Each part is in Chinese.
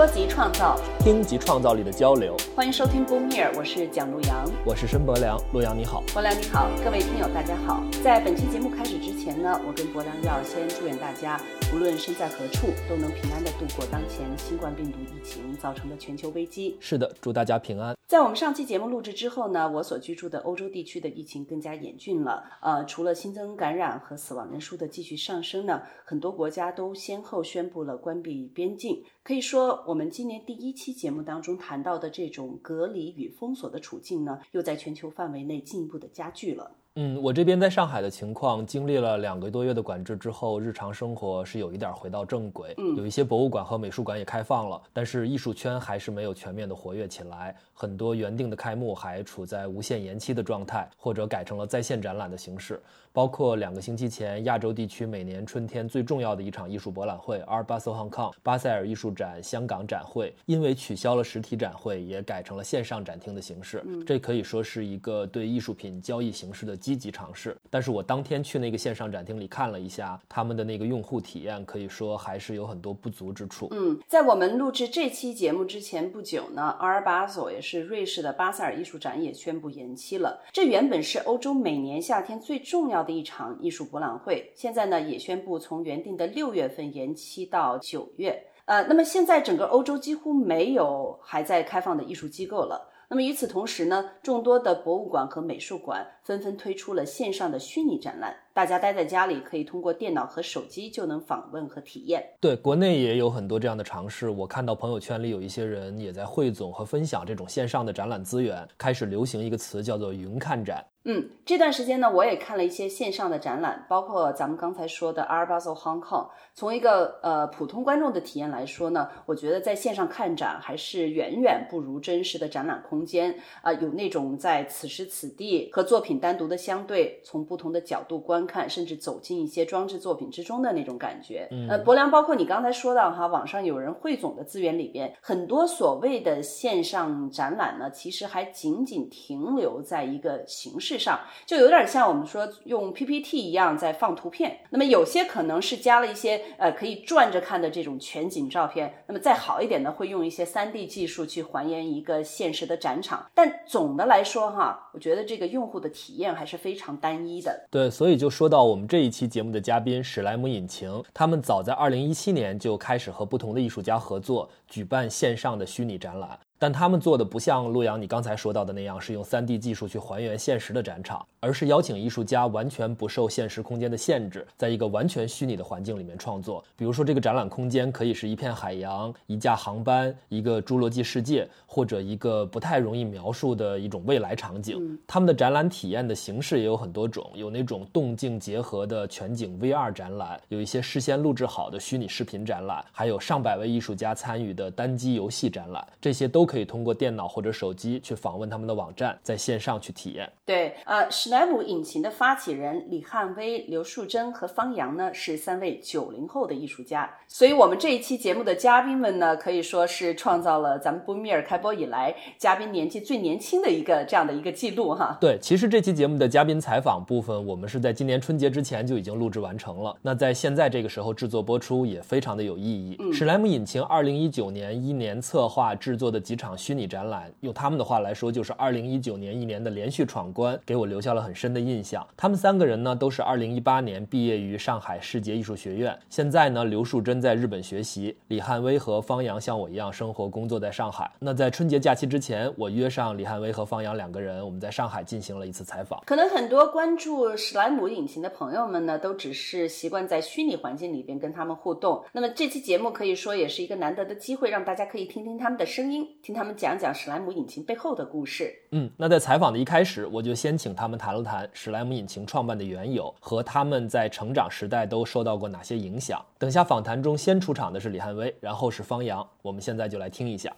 说及创造，听及创造力的交流。欢迎收听 Boom Here，我是蒋璐阳，我是申博良。陆阳你好，博良你好，各位听友大家好。在本期节目开始之前呢，我跟博良要先祝愿大家，无论身在何处，都能平安的度过当前新冠病毒疫情造成的全球危机。是的，祝大家平安。在我们上期节目录制之后呢，我所居住的欧洲地区的疫情更加严峻了。呃，除了新增感染和死亡人数的继续上升呢，很多国家都先后宣布了关闭边境。可以说，我们今年第一期节目当中谈到的这种隔离与封锁的处境呢，又在全球范围内进一步的加剧了。嗯，我这边在上海的情况，经历了两个多月的管制之后，日常生活是有一点回到正轨。嗯，有一些博物馆和美术馆也开放了，但是艺术圈还是没有全面的活跃起来。很多原定的开幕还处在无限延期的状态，或者改成了在线展览的形式。包括两个星期前，亚洲地区每年春天最重要的一场艺术博览会 Art Basel Hong Kong 巴塞尔艺术展香港展会，因为取消了实体展会，也改成了线上展厅的形式。这可以说是一个对艺术品交易形式的积极尝试。但是我当天去那个线上展厅里看了一下，他们的那个用户体验，可以说还是有很多不足之处。嗯，在我们录制这期节目之前不久呢，Art Basel 也是瑞士的巴塞尔艺术展也宣布延期了。这原本是欧洲每年夏天最重要的一场艺术博览会，现在呢也宣布从原定的六月份延期到九月。呃，那么现在整个欧洲几乎没有还在开放的艺术机构了。那么与此同时呢，众多的博物馆和美术馆纷纷推出了线上的虚拟展览，大家待在家里可以通过电脑和手机就能访问和体验。对，国内也有很多这样的尝试。我看到朋友圈里有一些人也在汇总和分享这种线上的展览资源，开始流行一个词叫做“云看展”。嗯，这段时间呢，我也看了一些线上的展览，包括咱们刚才说的 Art Basel Hong Kong。从一个呃普通观众的体验来说呢，我觉得在线上看展还是远远不如真实的展览空间啊，有那种在此时此地和作品单独的相对，从不同的角度观看，甚至走进一些装置作品之中的那种感觉。嗯呃，博良，包括你刚才说到哈，网上有人汇总的资源里边，很多所谓的线上展览呢，其实还仅仅停留在一个形式。上就有点像我们说用 PPT 一样在放图片，那么有些可能是加了一些呃可以转着看的这种全景照片，那么再好一点的会用一些 3D 技术去还原一个现实的展场，但总的来说哈，我觉得这个用户的体验还是非常单一的。对，所以就说到我们这一期节目的嘉宾史莱姆引擎，他们早在二零一七年就开始和不同的艺术家合作，举办线上的虚拟展览。但他们做的不像陆阳你刚才说到的那样，是用 3D 技术去还原现实的展场，而是邀请艺术家完全不受现实空间的限制，在一个完全虚拟的环境里面创作。比如说，这个展览空间可以是一片海洋、一架航班、一个侏罗纪世界，或者一个不太容易描述的一种未来场景。他们的展览体验的形式也有很多种，有那种动静结合的全景 VR 展览，有一些事先录制好的虚拟视频展览，还有上百位艺术家参与的单机游戏展览，这些都可以通过电脑或者手机去访问他们的网站，在线上去体验。对，呃，史莱姆引擎的发起人李汉威、刘树珍和方洋呢，是三位九零后的艺术家，所以我们这一期节目的嘉宾们呢，可以说是创造了咱们布米尔开播以来嘉宾年纪最年轻的一个这样的一个记录哈。对，其实这期节目的嘉宾采访部分，我们是在今年春节之前就已经录制完成了。那在现在这个时候制作播出，也非常的有意义。史莱姆引擎二零一九年一年策划制作的几场虚拟。展览用他们的话来说，就是二零一九年一年的连续闯关，给我留下了很深的印象。他们三个人呢，都是二零一八年毕业于上海世界艺术学院。现在呢，刘树珍在日本学习，李汉威和方洋像我一样生活工作在上海。那在春节假期之前，我约上李汉威和方洋两个人，我们在上海进行了一次采访。可能很多关注史莱姆引擎的朋友们呢，都只是习惯在虚拟环境里边跟他们互动。那么这期节目可以说也是一个难得的机会，让大家可以听听他们的声音，听他们讲。讲讲史莱姆引擎背后的故事。嗯，那在采访的一开始，我就先请他们谈了谈史莱姆引擎创办的缘由和他们在成长时代都受到过哪些影响。等下访谈中先出场的是李汉威，然后是方洋。我们现在就来听一下。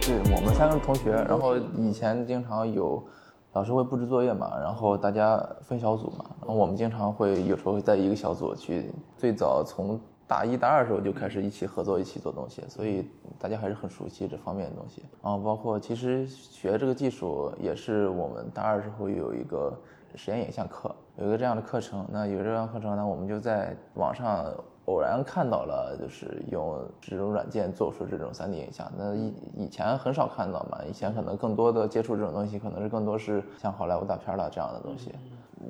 对我们三个同学，然后以前经常有老师会布置作业嘛，然后大家分小组嘛，然后我们经常会有时候会在一个小组去。最早从大一、大二的时候就开始一起合作，一起做东西，所以大家还是很熟悉这方面的东西。然后包括其实学这个技术也是我们大二时候有一个实验影像课，有一个这样的课程。那有这样课程呢，我们就在网上偶然看到了，就是用这种软件做出这种 3D 影像。那以以前很少看到嘛，以前可能更多的接触这种东西，可能是更多是像好莱坞大片了这样的东西。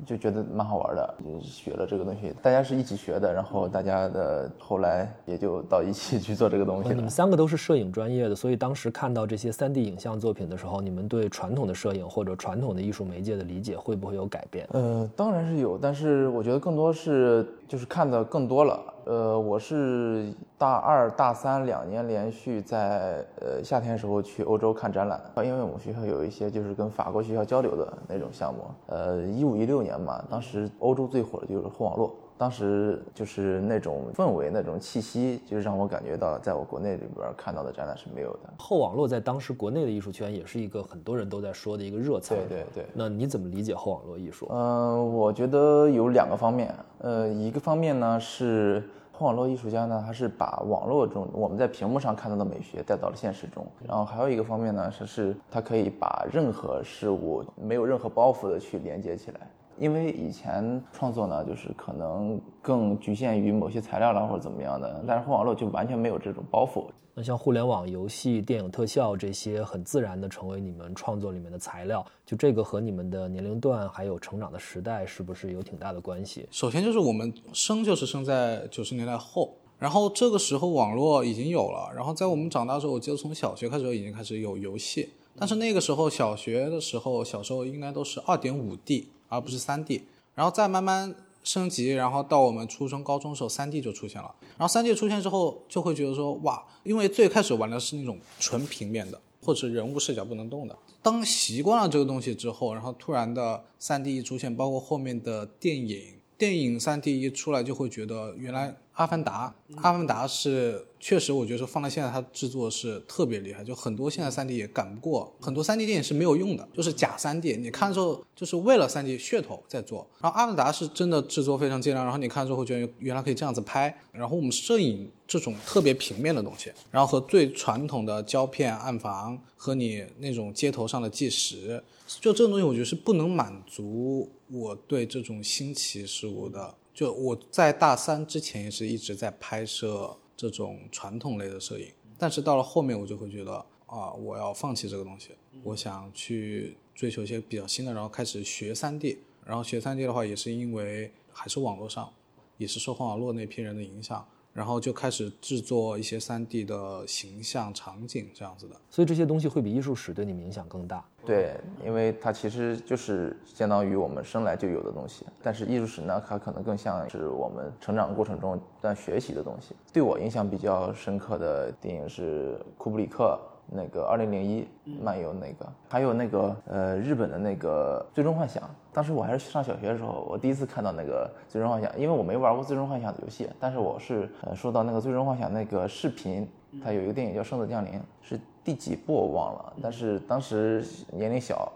就觉得蛮好玩的，就学了这个东西，大家是一起学的，然后大家的后来也就到一起去做这个东西了。你们三个都是摄影专业的，所以当时看到这些 3D 影像作品的时候，你们对传统的摄影或者传统的艺术媒介的理解会不会有改变？呃，当然是有，但是我觉得更多是就是看的更多了。呃，我是大二、大三两年连续在呃夏天时候去欧洲看展览，因为我们学校有一些就是跟法国学校交流的那种项目。呃，一五一六年嘛，当时欧洲最火的就是后网络，当时就是那种氛围、那种气息，就是让我感觉到在我国内里边看到的展览是没有的。后网络在当时国内的艺术圈也是一个很多人都在说的一个热词。对对对。那你怎么理解后网络艺术？嗯，我觉得有两个方面。呃，一个方面呢是。后网络艺术家呢，他是把网络中我们在屏幕上看到的美学带到了现实中。然后还有一个方面呢，是是他可以把任何事物没有任何包袱的去连接起来。因为以前创作呢，就是可能更局限于某些材料了或者怎么样的，但是后网络就完全没有这种包袱。那像互联网游戏、电影特效这些，很自然的成为你们创作里面的材料。就这个和你们的年龄段还有成长的时代，是不是有挺大的关系？首先就是我们生就是生在九十年代后，然后这个时候网络已经有了，然后在我们长大的时候，我记得从小学开始就已经开始有游戏，但是那个时候小学的时候，小时候应该都是二点五 D，而不是三 D，然后再慢慢。升级，然后到我们初中、高中的时候，三 D 就出现了。然后三 D 出现之后，就会觉得说，哇，因为最开始玩的是那种纯平面的，或者人物视角不能动的。当习惯了这个东西之后，然后突然的三 D 一出现，包括后面的电影，电影三 D 一出来，就会觉得原来。阿凡达，阿凡达是确实，我觉得说放在现在它制作是特别厉害，就很多现在三 D 也赶不过，很多三 D 电影是没有用的，就是假三 D，你看之后就是为了三 D 噱头在做。然后阿凡达是真的制作非常精良，然后你看之后觉得原来可以这样子拍。然后我们摄影这种特别平面的东西，然后和最传统的胶片、暗房和你那种街头上的计时，就这种东西，我觉得是不能满足我对这种新奇事物的。就我在大三之前也是一直在拍摄这种传统类的摄影，但是到了后面我就会觉得啊，我要放弃这个东西，我想去追求一些比较新的，然后开始学三 D，然后学三 D 的话也是因为还是网络上，也是受网络那批人的影响。然后就开始制作一些 3D 的形象场景这样子的，所以这些东西会比艺术史对你们影响更大。对，因为它其实就是相当于我们生来就有的东西，但是艺术史呢，它可能更像是我们成长过程中在学习的东西。对我影响比较深刻的电影是库布里克。那个二零零一漫游那个，还有那个呃日本的那个最终幻想，当时我还是上小学的时候，我第一次看到那个最终幻想，因为我没玩过最终幻想的游戏，但是我是呃说到那个最终幻想那个视频，它有一个电影叫《圣子降临》，是第几部我忘了，但是当时年龄小，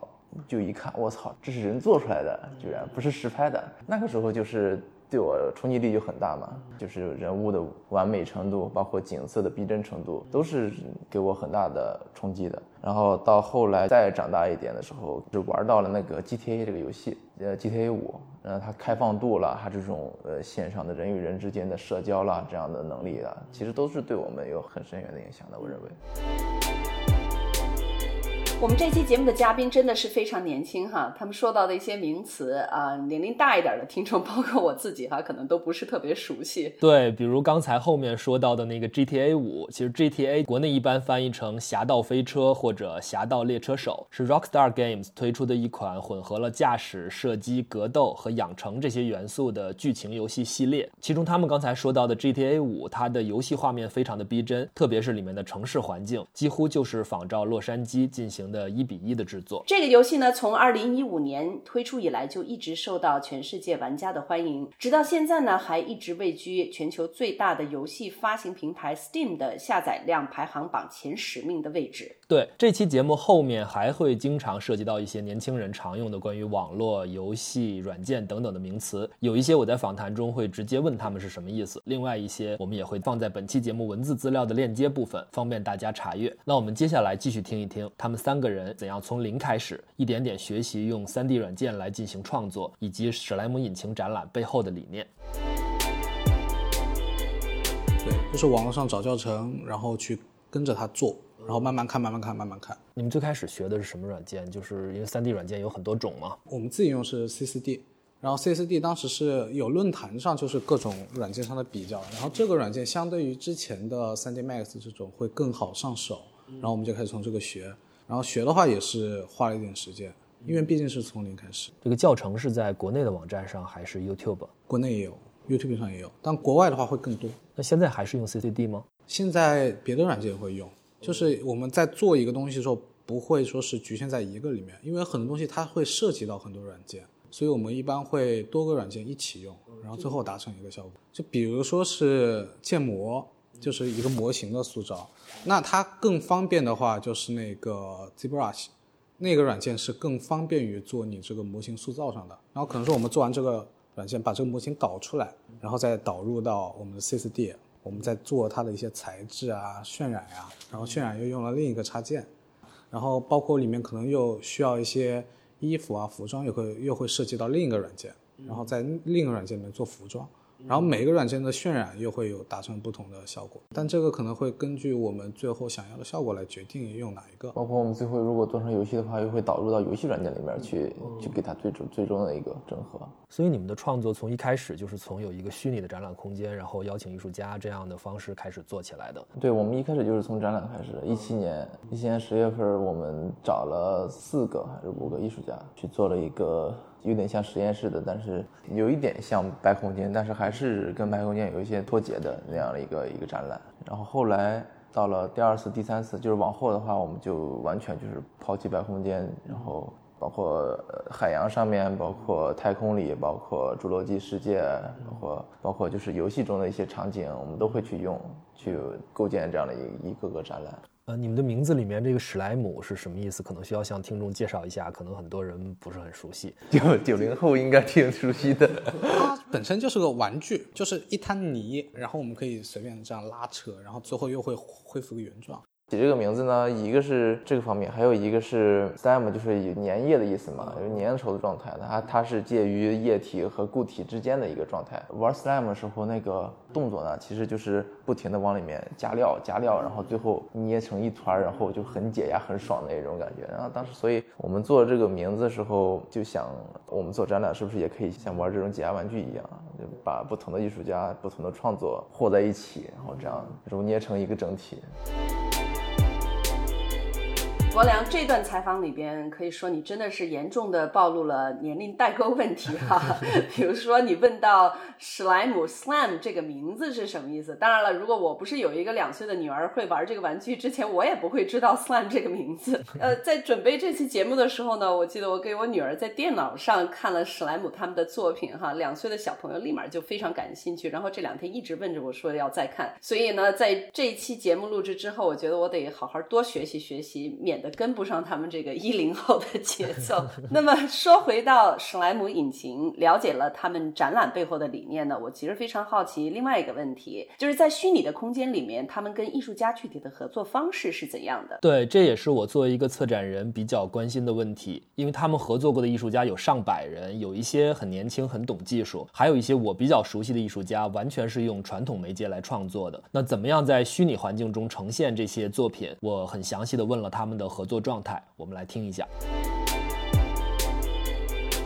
就一看，我操，这是人做出来的，居然不是实拍的，那个时候就是。对我冲击力就很大嘛，就是人物的完美程度，包括景色的逼真程度，都是给我很大的冲击的。然后到后来再长大一点的时候，就玩到了那个 GTA 这个游戏，呃，GTA 五，呃，它开放度了，它这种呃线上的人与人之间的社交啦，这样的能力啊，其实都是对我们有很深远的影响的，我认为。我们这期节目的嘉宾真的是非常年轻哈，他们说到的一些名词啊，年龄大一点的听众，包括我自己哈，可能都不是特别熟悉。对，比如刚才后面说到的那个 GTA 五，其实 GTA 国内一般翻译成《侠盗飞车》或者《侠盗猎车手》，是 Rockstar Games 推出的一款混合了驾驶、射击、格斗和养成这些元素的剧情游戏系列。其中他们刚才说到的 GTA 五，它的游戏画面非常的逼真，特别是里面的城市环境，几乎就是仿照洛杉矶进行。的一比一的制作，这个游戏呢，从二零一五年推出以来就一直受到全世界玩家的欢迎，直到现在呢，还一直位居全球最大的游戏发行平台 Steam 的下载量排行榜前十名的位置。对，这期节目后面还会经常涉及到一些年轻人常用的关于网络游戏软件等等的名词，有一些我在访谈中会直接问他们是什么意思，另外一些我们也会放在本期节目文字资料的链接部分，方便大家查阅。那我们接下来继续听一听他们三。个人怎样从零开始，一点点学习用 3D 软件来进行创作，以及史莱姆引擎展览背后的理念。对就是网络上找教程，然后去跟着他做，然后慢慢看，慢慢看，慢慢看。你们最开始学的是什么软件？就是因为 3D 软件有很多种嘛。我们自己用是 C4D，然后 C4D 当时是有论坛上就是各种软件上的比较，然后这个软件相对于之前的 3D Max 这种会更好上手，然后我们就开始从这个学，然后学的话也是花了一点时间，因为毕竟是从零开始。这个教程是在国内的网站上还是 YouTube？国内也有，YouTube 上也有，但国外的话会更多。那现在还是用 CCD 吗？现在别的软件也会用，就是我们在做一个东西的时候，不会说是局限在一个里面，因为很多东西它会涉及到很多软件，所以我们一般会多个软件一起用，然后最后达成一个效果。就比如说是建模，就是一个模型的塑造，那它更方便的话就是那个 ZBrush，那个软件是更方便于做你这个模型塑造上的。然后可能是我们做完这个软件，把这个模型导出来，然后再导入到我们的 C4D。我们在做它的一些材质啊、渲染呀、然后渲染又用了另一个插件，然后包括里面可能又需要一些衣服啊、服装，又会又会涉及到另一个软件，然后在另一个软件里面做服装，然后每个软件的渲染又会有达成不同的效果，但这个可能会根据我们最后想要的效果来决定用哪一个。包括我们最后如果做成游戏的话，又会导入到游戏软件里面去，去给它最终最终的一个整合。所以你们的创作从一开始就是从有一个虚拟的展览空间，然后邀请艺术家这样的方式开始做起来的。对，我们一开始就是从展览开始。一七年，一七年十月份，我们找了四个还是五个艺术家去做了一个有点像实验室的，但是有一点像白空间，但是还是跟白空间有一些脱节的那样的一个一个展览。然后后来到了第二次、第三次，就是往后的话，我们就完全就是抛弃白空间，然后。包括海洋上面，包括太空里，包括侏罗纪世界，包括包括就是游戏中的一些场景，我们都会去用，去构建这样的一一个个展览。呃，你们的名字里面这个史莱姆是什么意思？可能需要向听众介绍一下，可能很多人不是很熟悉。九九零后应该挺熟悉的。它本身就是个玩具，就是一滩泥，然后我们可以随便这样拉扯，然后最后又会恢复个原状。起这个名字呢，一个是这个方面，还有一个是 slime，就是有粘液的意思嘛，就粘稠的状态。它它是介于液体和固体之间的一个状态。玩 slime 的时候，那个动作呢，其实就是不停的往里面加料，加料，然后最后捏成一团，然后就很解压、很爽的一种感觉。然后当时，所以我们做这个名字的时候，就想我们做展览是不是也可以像玩这种解压玩具一样，就把不同的艺术家、不同的创作和在一起，然后这样揉捏成一个整体。博良这段采访里边，可以说你真的是严重的暴露了年龄代沟问题哈。比如说，你问到史莱姆 （slime） 这个名字是什么意思？当然了，如果我不是有一个两岁的女儿会玩这个玩具之前，我也不会知道 slime 这个名字。呃，在准备这期节目的时候呢，我记得我给我女儿在电脑上看了史莱姆他们的作品哈，两岁的小朋友立马就非常感兴趣，然后这两天一直问着我说要再看。所以呢，在这一期节目录制之后，我觉得我得好好多学习学习，免。跟不上他们这个一零后的节奏。那么说回到史莱姆引擎，了解了他们展览背后的理念呢，我其实非常好奇另外一个问题，就是在虚拟的空间里面，他们跟艺术家具体的合作方式是怎样的？对，这也是我作为一个策展人比较关心的问题，因为他们合作过的艺术家有上百人，有一些很年轻、很懂技术，还有一些我比较熟悉的艺术家，完全是用传统媒介来创作的。那怎么样在虚拟环境中呈现这些作品？我很详细的问了他们的。合作状态，我们来听一下。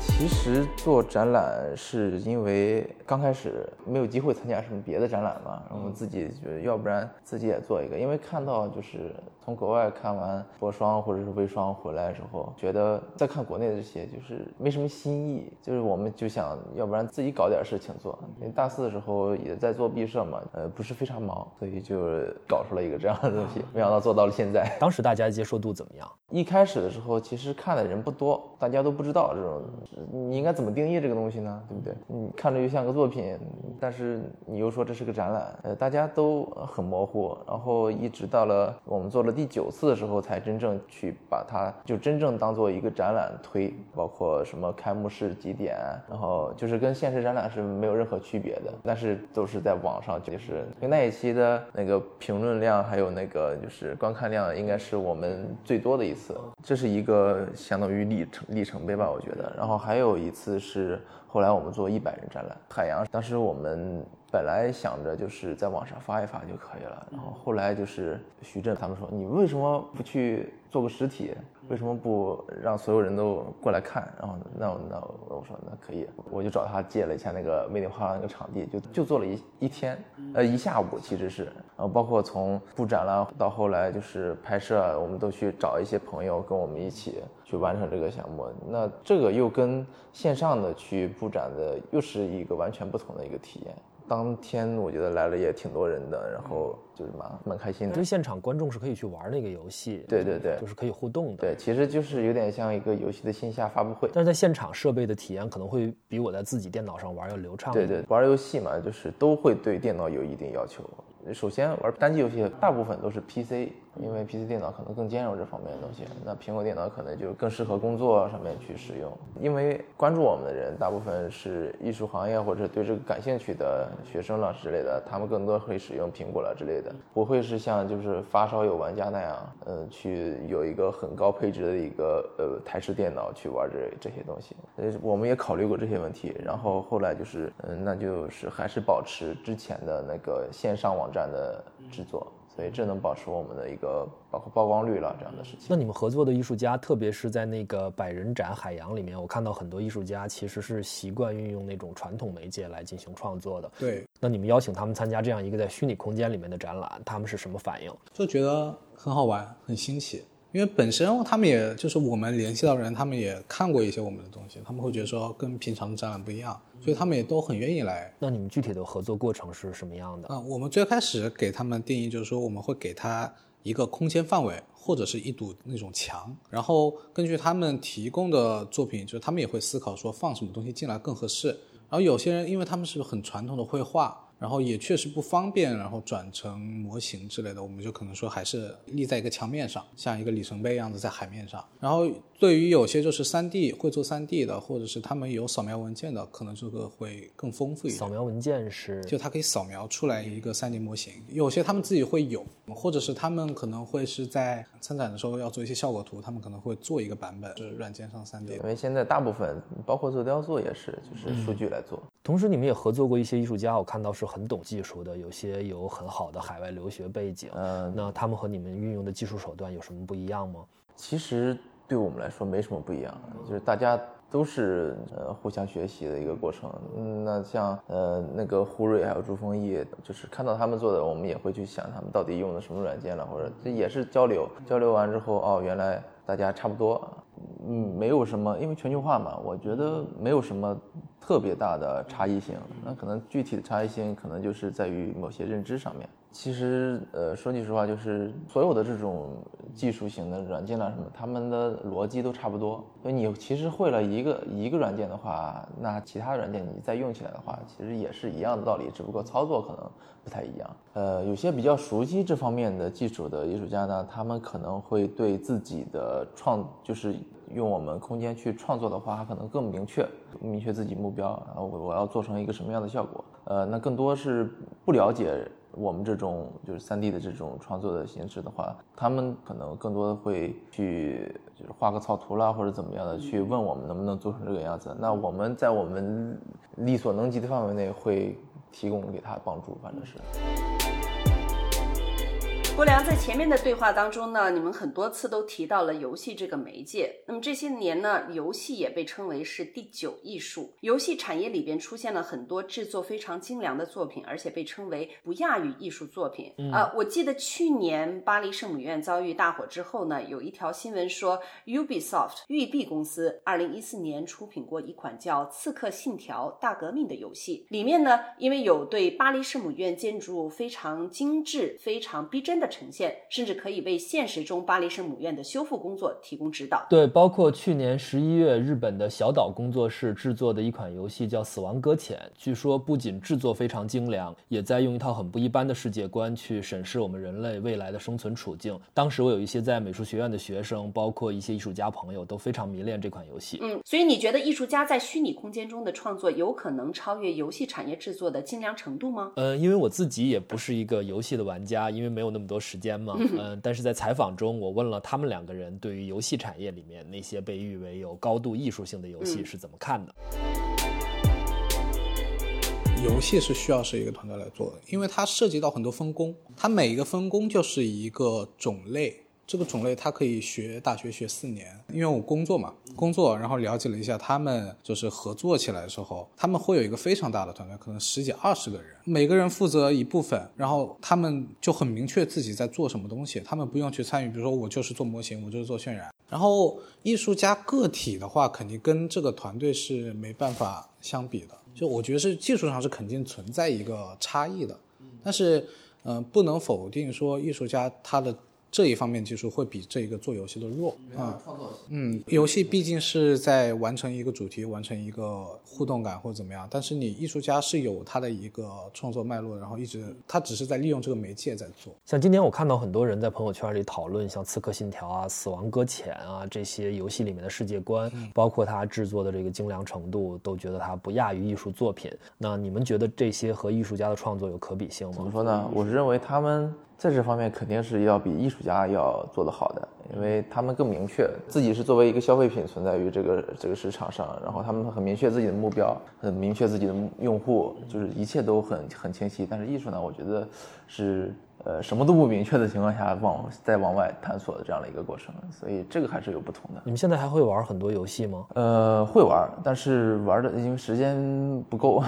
其实做展览是因为刚开始没有机会参加什么别的展览嘛，然后自己就要不然自己也做一个，因为看到就是从国外看完博双或者是微双回来之后，觉得再看国内的这些就是没什么新意，就是我们就想要不然自己搞点事情做。因为大四的时候也在做毕设嘛，呃不是非常忙，所以就搞出了一个这样的东西，没想到做到了现在。当时大家接受度怎么样？一开始的时候其实看的人不多，大家都不知道这种。你应该怎么定义这个东西呢？对不对？你看着就像个作品，但是你又说这是个展览，呃，大家都很模糊。然后一直到了我们做了第九次的时候，才真正去把它就真正当做一个展览推，包括什么开幕式几点，然后就是跟现实展览是没有任何区别的，但是都是在网上，就是那一期的那个评论量还有那个就是观看量，应该是我们最多的一次。这是一个相当于里程里程碑吧，我觉得。然后还有一。次是后来我们做一百人展览，海洋当时我们本来想着就是在网上发一发就可以了，然后后来就是徐震他们说，你为什么不去做个实体？为什么不让所有人都过来看？然后那那我说那可以，我就找他借了一下那个魅力画廊那个场地，就就做了一一天，呃一下午其实是，然后包括从布展了到后来就是拍摄，我们都去找一些朋友跟我们一起去完成这个项目。那这个又跟线上的去布展的又是一个完全不同的一个体验。当天我觉得来了也挺多人的，然后就是蛮蛮开心的因为。现场观众是可以去玩那个游戏，对对对就是可以互动的。对，其实就是有点像一个游戏的线下发布会。但是在现场设备的体验可能会比我在自己电脑上玩要流畅。对对，玩游戏嘛，就是都会对电脑有一定要求。首先玩单机游戏，大部分都是 PC，因为 PC 电脑可能更兼容这方面的东西。那苹果电脑可能就更适合工作上面去使用。因为关注我们的人大部分是艺术行业或者对这个感兴趣的学生了之类的，他们更多会使用苹果了之类的，不会是像就是发烧友玩家那样，嗯，去有一个很高配置的一个呃台式电脑去玩这这些东西。呃，我们也考虑过这些问题，然后后来就是，嗯，那就是还是保持之前的那个线上网站的制作，所以这能保持我们的一个包括曝光率了这样的事情。那你们合作的艺术家，特别是在那个百人展海洋里面，我看到很多艺术家其实是习惯运用那种传统媒介来进行创作的。对，那你们邀请他们参加这样一个在虚拟空间里面的展览，他们是什么反应？就觉得很好玩，很新奇。因为本身他们也就是我们联系到的人，他们也看过一些我们的东西，他们会觉得说跟平常的展览不一样，所以他们也都很愿意来。那你们具体的合作过程是什么样的？啊、我们最开始给他们定义就是说，我们会给他一个空间范围，或者是一堵那种墙，然后根据他们提供的作品，就是他们也会思考说放什么东西进来更合适。然后有些人因为他们是很传统的绘画，然后也确实不方便，然后转成模型之类的，我们就可能说还是立在一个墙面上，像一个里程碑一样的在海面上。然后对于有些就是三 D 会做三 D 的，或者是他们有扫描文件的，可能这个会更丰富一点。扫描文件是就它可以扫描出来一个三 D 模型，有些他们自己会有，或者是他们可能会是在参展的时候要做一些效果图，他们可能会做一个版本是软件上三 D。因为现在大部分包括做雕塑也是，就是数据来做。同时，你们也合作过一些艺术家，我看到是很懂技术的，有些有很好的海外留学背景。嗯那他们和你们运用的技术手段有什么不一样吗？其实对我们来说没什么不一样，就是大家都是呃互相学习的一个过程。那像呃那个胡蕊还有朱峰毅，就是看到他们做的，我们也会去想他们到底用的什么软件了，或者这也是交流。交流完之后，哦，原来大家差不多，嗯，没有什么，因为全球化嘛，我觉得没有什么特别大的差异性。那可能具体的差异性可能就是在于某些认知上面。其实，呃，说句实话，就是所有的这种技术型的软件啦什么，他们的逻辑都差不多。所以你其实会了一个一个软件的话，那其他软件你再用起来的话，其实也是一样的道理，只不过操作可能不太一样。呃，有些比较熟悉这方面的技术的艺术家呢，他们可能会对自己的创，就是用我们空间去创作的话，他可能更明确，明确自己目标，然后我我要做成一个什么样的效果。呃，那更多是不了解我们这种就是三 D 的这种创作的形式的话，他们可能更多的会去就是画个草图啦，或者怎么样的去问我们能不能做成这个样子。那我们在我们力所能及的范围内会提供给他帮助，反正是。郭良在前面的对话当中呢，你们很多次都提到了游戏这个媒介。那么这些年呢，游戏也被称为是第九艺术。游戏产业里边出现了很多制作非常精良的作品，而且被称为不亚于艺术作品。啊、我记得去年巴黎圣母院遭遇大火之后呢，有一条新闻说，Ubisoft 育碧公司二零一四年出品过一款叫《刺客信条：大革命》的游戏，里面呢，因为有对巴黎圣母院建筑非常精致、非常逼真的呈现，甚至可以为现实中巴黎圣母院的修复工作提供指导。对，包括去年十一月，日本的小岛工作室制作的一款游戏叫《死亡搁浅》，据说不仅制作非常精良，也在用一套很不一般的世界观去审视我们人类未来的生存处境。当时我有一些在美术学院的学生，包括一些艺术家朋友，都非常迷恋这款游戏。嗯，所以你觉得艺术家在虚拟空间中的创作有可能超越游戏产业制作的精良程度吗？呃，因为我自己也不是一个游戏的玩家，因为没有那么多时间嘛嗯。但是在采访中我问了他们两个人对于游戏产业里面那些被誉为有高度艺术性的游戏是怎么看的？游戏是需要是一个团队来做的因为它涉及到很多分工它每一个分工就是一个种类这个种类它可以学大学学四年，因为我工作嘛，工作然后了解了一下他们就是合作起来的时候，他们会有一个非常大的团队，可能十几二十个人，每个人负责一部分，然后他们就很明确自己在做什么东西，他们不用去参与，比如说我就是做模型，我就是做渲染。然后艺术家个体的话，肯定跟这个团队是没办法相比的，就我觉得是技术上是肯定存在一个差异的，但是嗯、呃不能否定说艺术家他的。这一方面技术会比这一个做游戏的弱啊。嗯，游戏毕竟是在完成一个主题，完成一个互动感或者怎么样，但是你艺术家是有他的一个创作脉络，然后一直他只是在利用这个媒介在做。像今天我看到很多人在朋友圈里讨论像《刺客信条》啊、《死亡搁浅》啊这些游戏里面的世界观，包括它制作的这个精良程度，都觉得它不亚于艺术作品。那你们觉得这些和艺术家的创作有可比性吗？怎么说呢？我是认为他们在这方面肯定是要比艺术家要做得好的，因为他们更明确自己是作为一个消费品存在于这个这个市场上，然后他们很明确自己的目标，很明确自己的用户，就是一切都很很清晰。但是艺术呢，我觉得是呃什么都不明确的情况下往再往外探索的这样的一个过程，所以这个还是有不同的。你们现在还会玩很多游戏吗？呃，会玩，但是玩的因为时间不够，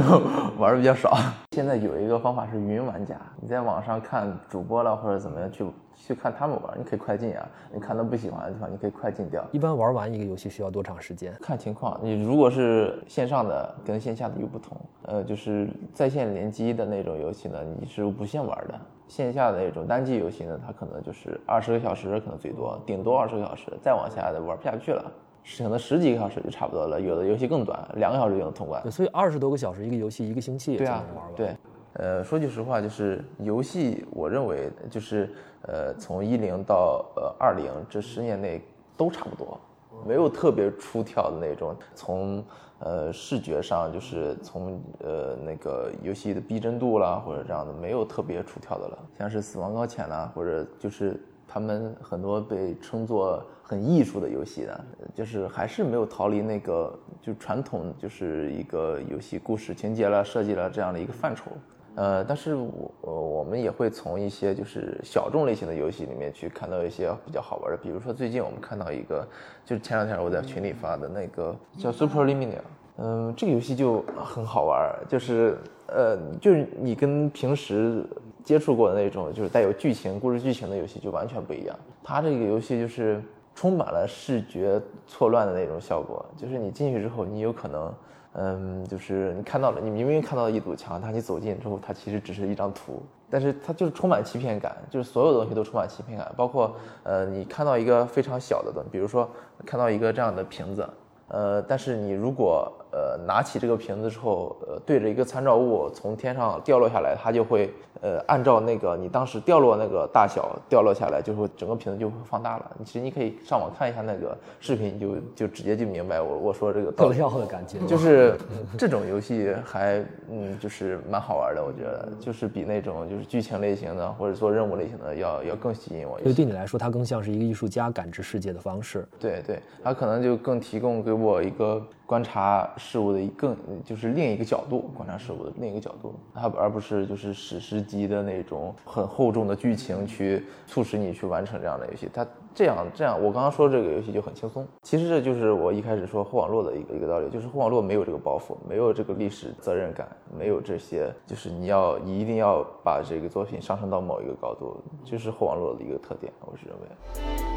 玩的比较少。现在有一个方法是云玩家，你在网上看主播了或者怎么样去去看他们玩，你可以快进啊。你看到不喜欢的地方，你可以快进掉。一般玩完一个游戏需要多长时间？看情况，你如果是线上的跟线下的又不同，呃，就是在线联机的那种游戏呢，你是无限玩的；线下的那种单机游戏呢，它可能就是二十个小时，可能最多，顶多二十个小时，再往下的玩不下去了，可能十几个小时就差不多了。有的游戏更短，两个小时就能通关对，。所以二十多个小时一个游戏，一个星期也就对啊能玩完。，对，呃，说句实话，就是游戏，我认为就是呃，从一零到呃二零这十年内都差不多，没有特别出挑的那种。从呃视觉上，就是从呃那个游戏的逼真度啦，或者这样的，没有特别出挑的了。像是《死亡搁浅》啦，或者就是他们很多被称作很艺术的游戏的，就是还是没有逃离那个就传统就是一个游戏故事情节啦、设计啦这样的一个范畴。呃，但是我呃我们也会从一些就是小众类型的游戏里面去看到一些比较好玩的，比如说最近我们看到一个，就是前两天我在群里发的那个叫 Superliminal，嗯，这个游戏就很好玩儿，就是呃，就是你跟平时接触过的那种就是带有剧情、故事剧情的游戏就完全不一样。它这个游戏就是充满了视觉错乱的那种效果，就是你进去之后，你有可能，嗯，就是你看到了，你明明看到了一堵墙，但你走近之后，它其实只是一张图，但是它就是充满欺骗感，就是所有东西都充满欺骗感，包括呃，你看到一个非常小的东西，比如说看到一个这样的瓶子，呃，但是你如果呃拿起这个瓶子之后，呃对着一个参照物从天上掉落下来，它就会呃按照那个你当时掉落那个大小掉落下来，就会整个瓶子就会放大了。其实你可以上网看一下那个视频，你就就直接就明白我我说这个道特。效的感觉。就是这种游戏还嗯就是蛮好玩的，我觉得就是比那种就是剧情类型的或者做任务类型的要要更吸引我一些。所以对你来说，它更像是一个艺术家感知世界的方式。对对，它可能就更提供给我一个观察事物的一更就是另一个角度，观察事物的另一个角度，它而不是就是史诗级的那种很厚重的剧情去促使你去完成这样的游戏。它这样这样，我刚刚说这个游戏就很轻松。其实这就是我一开始说后网络的一个一个道理，就是后网络没有这个包袱，没有这个历史责任感，没有这些，就是你要你一定要把这个作品上升到某一个高度，就是后网络的一个特点，我是认为。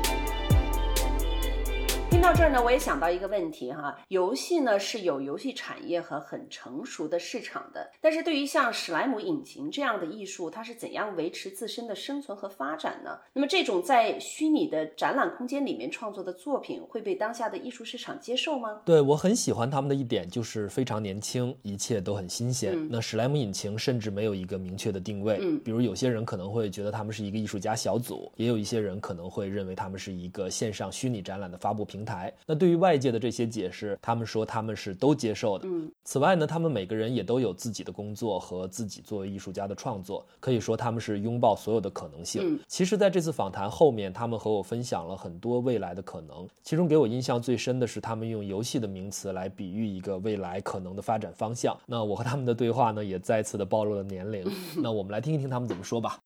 听到这儿呢，我也想到一个问题哈，游戏呢是有游戏产业和很成熟的市场的，但是对于像史莱姆引擎这样的艺术，它是怎样维持自身的生存和发展呢？那么这种在虚拟的展览空间里面创作的作品，会被当下的艺术市场接受吗？对我很喜欢他们的一点就是非常年轻，一切都很新鲜。那史莱姆引擎甚至没有一个明确的定位，嗯比如有些人可能会觉得他们是一个艺术家小组，也有一些人可能会认为他们是一个线上虚拟展览的发布平平台。那对于外界的这些解释，他们说他们是都接受的。嗯，此外呢，他们每个人也都有自己的工作和自己作为艺术家的创作，可以说他们是拥抱所有的可能性。嗯其实，在这次访谈后面，他们和我分享了很多未来的可能，其中给我印象最深的是他们用游戏的名词来比喻一个未来可能的发展方向。那我和他们的对话呢，也再次的暴露了年龄。那我们来听一听他们怎么说吧。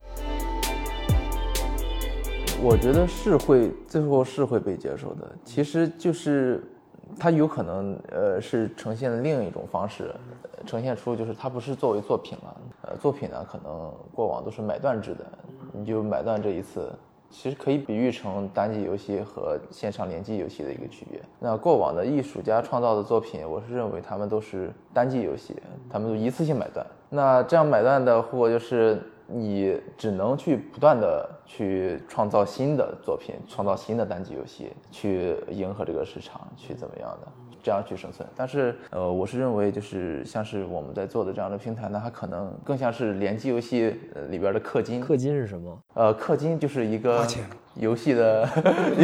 我觉得是会最后是会被接受的。其实就是它有可能呃是呈现另一种方式，呈现出就是它不是作为作品了。呃，作品呢可能过往都是买断制的，你就买断这一次。其实可以比喻成单机游戏和线上联机游戏的一个区别。那过往的艺术家创造的作品，我是认为他们都是单机游戏，他们都一次性买断。那这样买断的货就是你只能去不断的去创造新的作品，创造新的单机游戏，去迎合这个市场，去怎么样的，这样去生存。但是，呃，我是认为就是像是我们在做的这样的平台呢，它可能更像是联机游戏呃里边的氪金。氪金是什么？呃，氪金就是一个游戏的，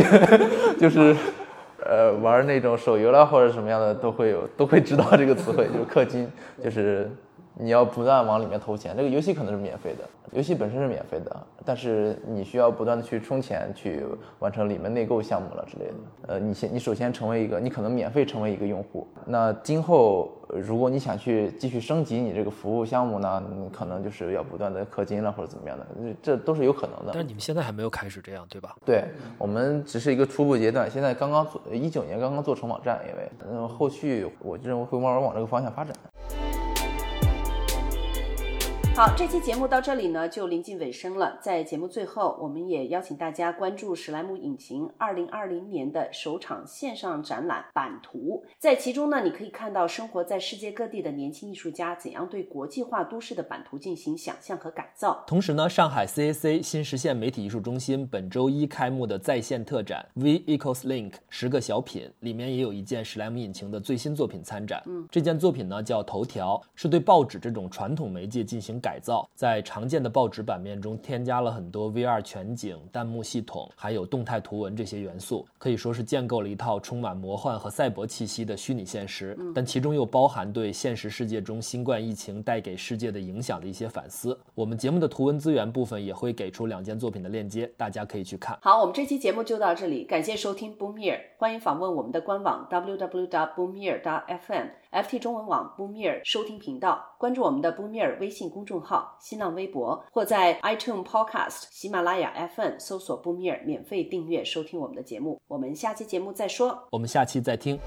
就是呃玩那种手游啦或者什么样的都会有都会知道这个词汇，就是氪金，就是你要不断往里面投钱。这个游戏可能是免费的，游戏本身是免费的，但是你需要不断的去充钱去完成里面内购项目了之类的。呃，你先你首先成为一个，你可能免费成为一个用户，那今后呃如果你想去继续升级你这个服务项目呢，你可能就是要不断的氪金了或者怎么样的，这都是有可能的。但是你们现在还没有开始这样，对吧？对我们只是一个初步阶段，现在刚刚做，一九年刚刚做成网站，因为嗯，后续我认为会慢慢往这个方向发展。好，这期节目到这里呢就临近尾声了。在节目最后，我们也邀请大家关注史莱姆引擎二零二零年的首场线上展览《版图》。在其中呢，你可以看到生活在世界各地的年轻艺术家怎样对国际化都市的版图进行想象和改造。同时呢，上海 CAC 新实现媒体艺术中心本周一开幕的在线特展 V Equals Link 十个小品里面也有一件史莱姆引擎的最新作品参展。嗯，这件作品呢叫头条，是对报纸这种传统媒介进行改造，在常见的报纸版面中添加了很多 VR 全景、弹幕系统，还有动态图文这些元素，可以说是建构了一套充满魔幻和赛博气息的虚拟现实。但其中又包含对现实世界中新冠疫情带给世界的影响的一些反思。我们节目的图文资源部分也会给出两件作品的链接，大家可以去看。好，我们这期节目就到这里，感谢收听 Boom Year，欢迎访问我们的官网 www.boomyear.fm。FT 中文网 boomer 收听频道，关注我们的 boomer 微信公众号、新浪微博，或在 iTunes Podcast、喜马拉雅 FM 搜索 boomer 免费订阅收听我们的节目。我们下期节目再说。我们下期再听。